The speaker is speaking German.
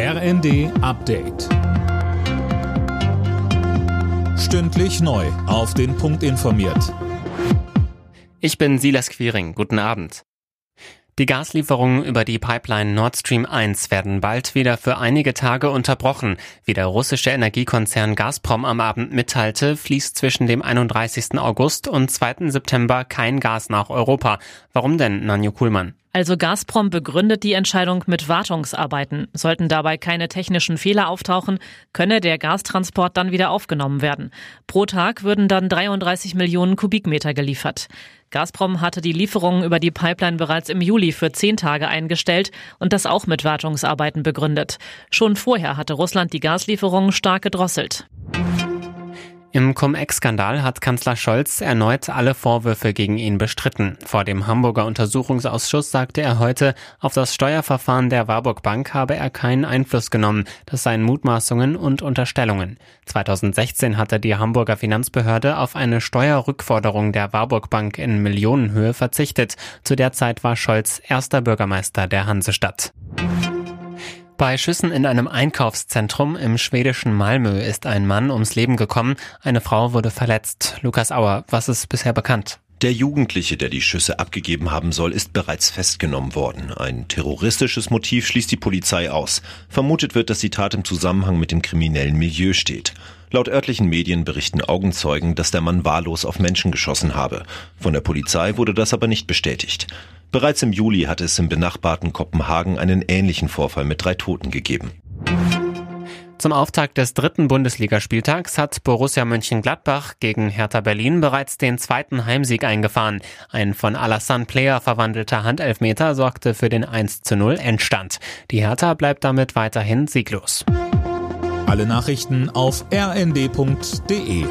RND Update. Stündlich neu. Auf den Punkt informiert. Ich bin Silas Quiring. Guten Abend. Die Gaslieferungen über die Pipeline Nord Stream 1 werden bald wieder für einige Tage unterbrochen. Wie der russische Energiekonzern Gazprom am Abend mitteilte, fließt zwischen dem 31. August und 2. September kein Gas nach Europa. Warum denn, Nanjo Kuhlmann? Also Gazprom begründet die Entscheidung mit Wartungsarbeiten. Sollten dabei keine technischen Fehler auftauchen, könne der Gastransport dann wieder aufgenommen werden. Pro Tag würden dann 33 Millionen Kubikmeter geliefert. Gazprom hatte die Lieferungen über die Pipeline bereits im Juli für zehn Tage eingestellt und das auch mit Wartungsarbeiten begründet. Schon vorher hatte Russland die Gaslieferungen stark gedrosselt. Im Cum-Ex-Skandal hat Kanzler Scholz erneut alle Vorwürfe gegen ihn bestritten. Vor dem Hamburger Untersuchungsausschuss sagte er heute, auf das Steuerverfahren der Warburg Bank habe er keinen Einfluss genommen. Das seien Mutmaßungen und Unterstellungen. 2016 hatte die Hamburger Finanzbehörde auf eine Steuerrückforderung der Warburg Bank in Millionenhöhe verzichtet. Zu der Zeit war Scholz erster Bürgermeister der Hansestadt. Bei Schüssen in einem Einkaufszentrum im schwedischen Malmö ist ein Mann ums Leben gekommen. Eine Frau wurde verletzt. Lukas Auer, was ist bisher bekannt? Der Jugendliche, der die Schüsse abgegeben haben soll, ist bereits festgenommen worden. Ein terroristisches Motiv schließt die Polizei aus. Vermutet wird, dass die Tat im Zusammenhang mit dem kriminellen Milieu steht. Laut örtlichen Medien berichten Augenzeugen, dass der Mann wahllos auf Menschen geschossen habe. Von der Polizei wurde das aber nicht bestätigt. Bereits im Juli hatte es im benachbarten Kopenhagen einen ähnlichen Vorfall mit drei Toten gegeben. Zum Auftakt des dritten Bundesligaspieltags hat Borussia Mönchengladbach gegen Hertha Berlin bereits den zweiten Heimsieg eingefahren. Ein von Alassane Player verwandelter Handelfmeter sorgte für den 1 zu 0 Endstand. Die Hertha bleibt damit weiterhin sieglos. Alle Nachrichten auf rnd.de